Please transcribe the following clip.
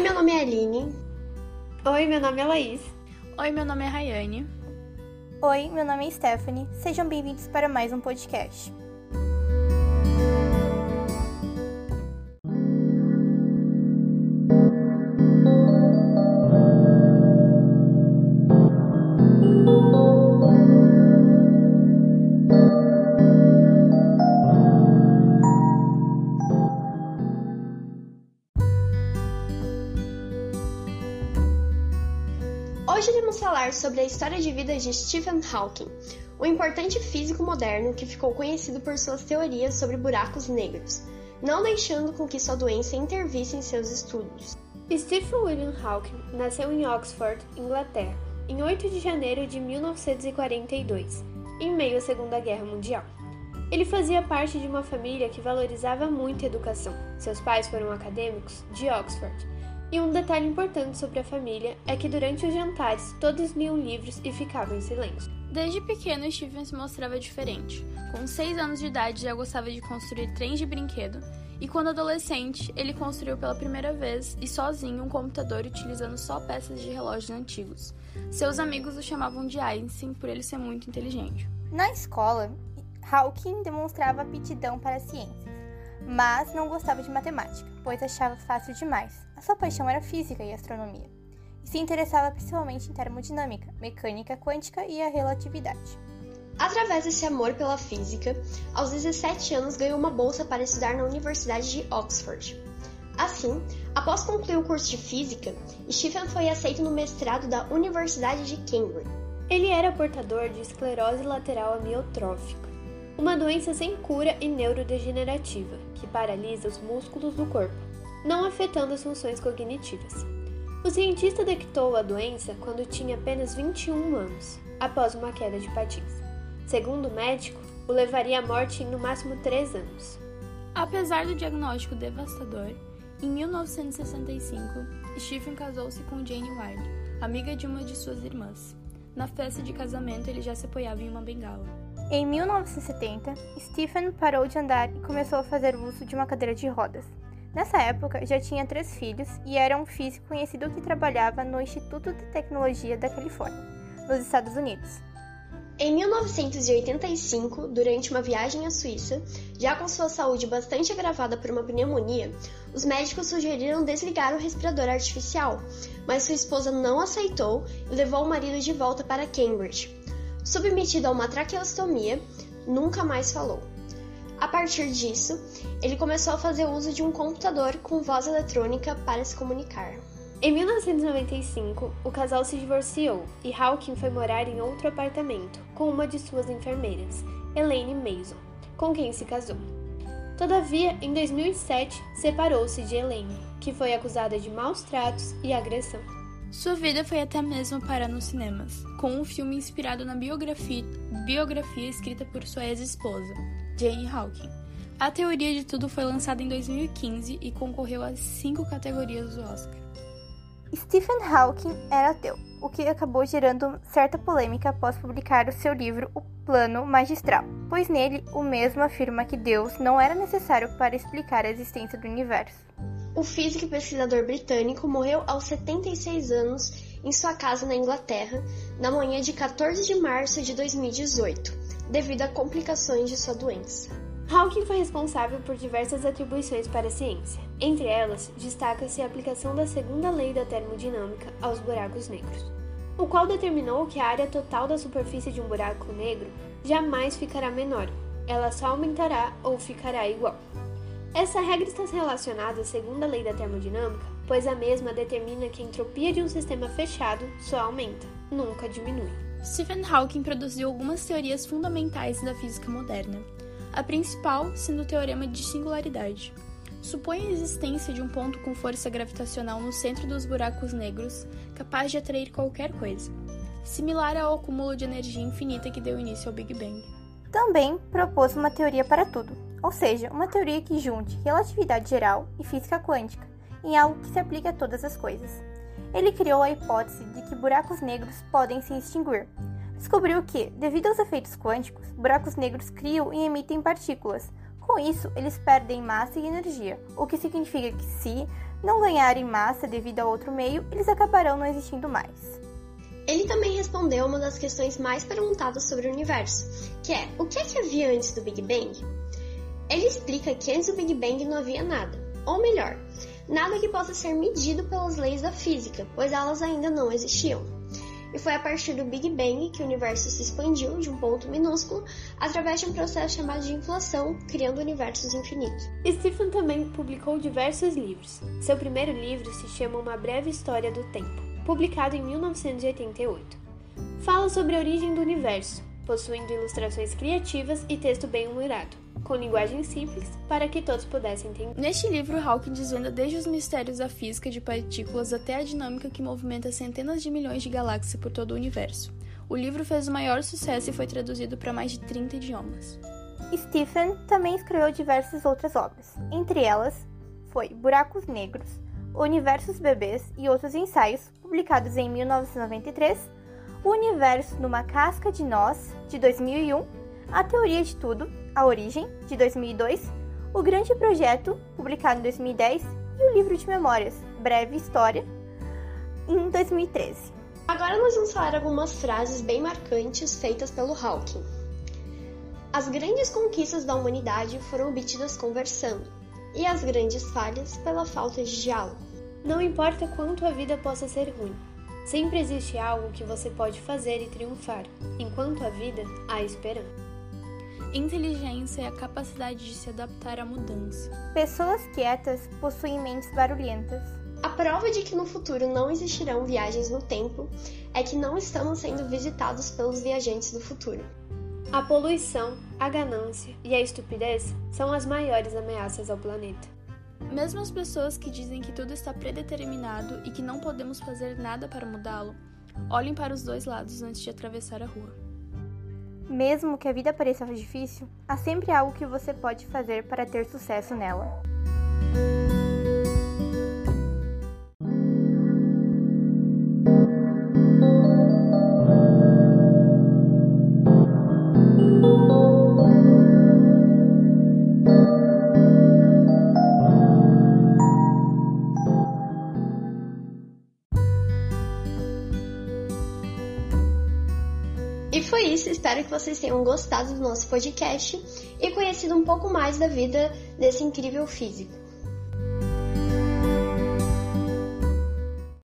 meu nome é Aline. Oi, meu nome é Laís. Oi, meu nome é Rayane. Oi, meu nome é Stephanie. Sejam bem-vindos para mais um podcast. Falar sobre a história de vida de Stephen Hawking, um importante físico moderno que ficou conhecido por suas teorias sobre buracos negros, não deixando com que sua doença intervisse em seus estudos. Stephen William Hawking nasceu em Oxford, Inglaterra, em 8 de janeiro de 1942, em meio à Segunda Guerra Mundial. Ele fazia parte de uma família que valorizava muito a educação. Seus pais foram acadêmicos de Oxford e um detalhe importante sobre a família é que durante os jantares todos liam livros e ficavam em silêncio. Desde pequeno, Stephen se mostrava diferente. Com 6 anos de idade, já gostava de construir trens de brinquedo, e quando adolescente, ele construiu pela primeira vez e sozinho um computador utilizando só peças de relógios antigos. Seus amigos o chamavam de Einstein por ele ser muito inteligente. Na escola, Hawking demonstrava aptidão para a ciência mas não gostava de matemática, pois achava fácil demais. A sua paixão era física e astronomia, e se interessava principalmente em termodinâmica, mecânica quântica e a relatividade. Através desse amor pela física, aos 17 anos ganhou uma bolsa para estudar na Universidade de Oxford. Assim, após concluir o curso de física, Stephen foi aceito no mestrado da Universidade de Cambridge. Ele era portador de esclerose lateral amiotrófica, uma doença sem cura e neurodegenerativa que paralisa os músculos do corpo, não afetando as funções cognitivas. O cientista detectou a doença quando tinha apenas 21 anos, após uma queda de patins. Segundo o médico, o levaria à morte em no máximo 3 anos. Apesar do diagnóstico devastador, em 1965, Stephen casou-se com Jane Wilde, amiga de uma de suas irmãs. Na festa de casamento, ele já se apoiava em uma bengala. Em 1970, Stephen parou de andar e começou a fazer uso de uma cadeira de rodas. Nessa época, já tinha três filhos e era um físico conhecido que trabalhava no Instituto de Tecnologia da Califórnia, nos Estados Unidos. Em 1985, durante uma viagem à Suíça, já com sua saúde bastante agravada por uma pneumonia, os médicos sugeriram desligar o respirador artificial, mas sua esposa não aceitou e levou o marido de volta para Cambridge, Submetido a uma traqueostomia, nunca mais falou. A partir disso, ele começou a fazer uso de um computador com voz eletrônica para se comunicar. Em 1995, o casal se divorciou e Hawking foi morar em outro apartamento com uma de suas enfermeiras, Elaine Mason, com quem se casou. Todavia, em 2007, separou-se de Elaine, que foi acusada de maus tratos e agressão. Sua vida foi até mesmo parar nos cinemas, com um filme inspirado na biografia, biografia escrita por sua ex-esposa, Jane Hawking. A Teoria de Tudo foi lançada em 2015 e concorreu a cinco categorias do Oscar. Stephen Hawking era ateu, o que acabou gerando certa polêmica após publicar o seu livro O Plano Magistral, pois nele o mesmo afirma que Deus não era necessário para explicar a existência do universo. O físico e pesquisador britânico morreu aos 76 anos em sua casa na Inglaterra na manhã de 14 de março de 2018, devido a complicações de sua doença. Hawking foi responsável por diversas atribuições para a ciência. Entre elas, destaca-se a aplicação da segunda lei da termodinâmica aos buracos negros, o qual determinou que a área total da superfície de um buraco negro jamais ficará menor, ela só aumentará ou ficará igual. Essa regra está relacionada à segunda lei da termodinâmica, pois a mesma determina que a entropia de um sistema fechado só aumenta, nunca diminui. Stephen Hawking produziu algumas teorias fundamentais da física moderna, a principal sendo o teorema de singularidade. Supõe a existência de um ponto com força gravitacional no centro dos buracos negros, capaz de atrair qualquer coisa, similar ao acúmulo de energia infinita que deu início ao Big Bang. Também propôs uma teoria para tudo, ou seja, uma teoria que junte relatividade geral e física quântica em algo que se aplique a todas as coisas. Ele criou a hipótese de que buracos negros podem se extinguir. Descobriu que, devido aos efeitos quânticos, buracos negros criam e emitem partículas, Com isso, eles perdem massa e energia, o que significa que se não ganharem massa devido a outro meio, eles acabarão não existindo mais. Ele também respondeu uma das questões mais perguntadas sobre o universo, que é: o que é que havia antes do Big Bang? Ele explica que antes do Big Bang não havia nada, ou melhor, nada que possa ser medido pelas leis da física, pois elas ainda não existiam. E foi a partir do Big Bang que o universo se expandiu de um ponto minúsculo através de um processo chamado de inflação, criando universos infinitos. Stephen também publicou diversos livros. Seu primeiro livro se chama Uma Breve História do Tempo, publicado em 1988. Fala sobre a origem do universo, possuindo ilustrações criativas e texto bem humorado com linguagem simples para que todos pudessem entender. Neste livro, Hawking desvenda desde os mistérios da física de partículas até a dinâmica que movimenta centenas de milhões de galáxias por todo o universo. O livro fez o maior sucesso e foi traduzido para mais de 30 idiomas. Stephen também escreveu diversas outras obras. Entre elas, foi Buracos Negros, Universos Bebês e outros ensaios, publicados em 1993, O Universo numa Casca de Nós, de 2001, A Teoria de Tudo, a Origem, de 2002, O Grande Projeto, publicado em 2010, e o livro de memórias, Breve História, em 2013. Agora nós vamos falar algumas frases bem marcantes feitas pelo Hawking. As grandes conquistas da humanidade foram obtidas conversando, e as grandes falhas pela falta de diálogo. Não importa quanto a vida possa ser ruim, sempre existe algo que você pode fazer e triunfar. Enquanto a vida, há esperança. Inteligência é a capacidade de se adaptar à mudança. Pessoas quietas possuem mentes barulhentas. A prova de que no futuro não existirão viagens no tempo é que não estamos sendo visitados pelos viajantes do futuro. A poluição, a ganância e a estupidez são as maiores ameaças ao planeta. Mesmo as pessoas que dizem que tudo está predeterminado e que não podemos fazer nada para mudá-lo, olhem para os dois lados antes de atravessar a rua. Mesmo que a vida pareça difícil, há sempre algo que você pode fazer para ter sucesso nela. E foi isso, espero que vocês tenham gostado do nosso podcast e conhecido um pouco mais da vida desse incrível físico.